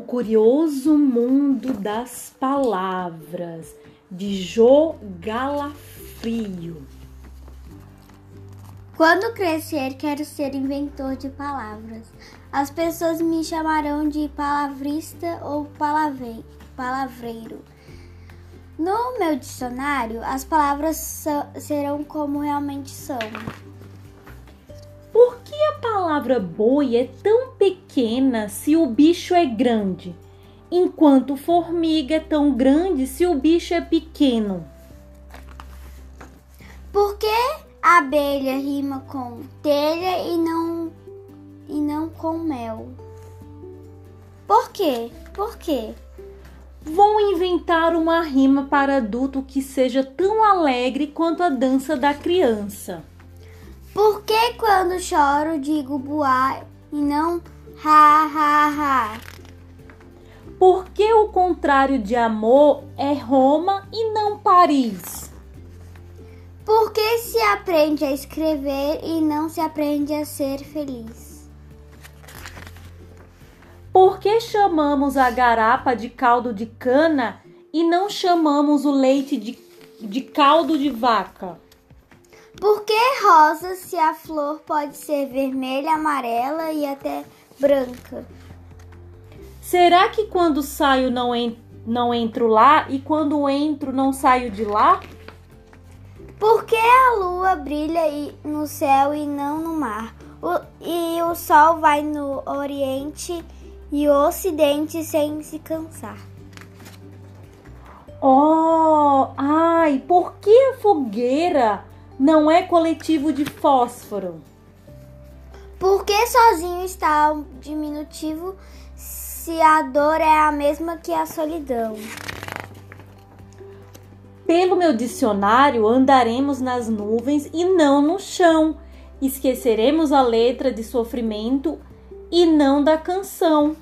curioso mundo das palavras de Jô Galafrio. Quando crescer, quero ser inventor de palavras. As pessoas me chamarão de palavrista ou palavreiro. No meu dicionário, as palavras serão como realmente são. Por que a palavra boi é tão pequena se o bicho é grande, enquanto formiga é tão grande se o bicho é pequeno? Por que abelha rima com telha e não e não com mel? Por quê? Por quê? Vou inventar uma rima para adulto que seja tão alegre quanto a dança da criança. Por que quando choro digo buá e não ha ha ha? Por que o contrário de amor é Roma e não Paris? Por que se aprende a escrever e não se aprende a ser feliz? Por que chamamos a garapa de caldo de cana e não chamamos o leite de, de caldo de vaca? Por que rosa se a flor pode ser vermelha, amarela e até branca? Será que quando saio não, en não entro lá e quando entro não saio de lá? Por que a lua brilha no céu e não no mar? O, e o sol vai no oriente e o ocidente sem se cansar. Oh, ai, por que a fogueira não é coletivo de fósforo? Porque sozinho está o diminutivo se a dor é a mesma que a solidão. Pelo meu dicionário, andaremos nas nuvens e não no chão. Esqueceremos a letra de sofrimento e não da canção.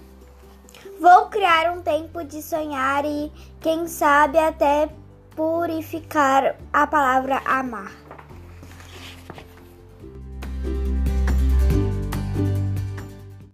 Vou criar um tempo de sonhar e, quem sabe, até purificar a palavra amar.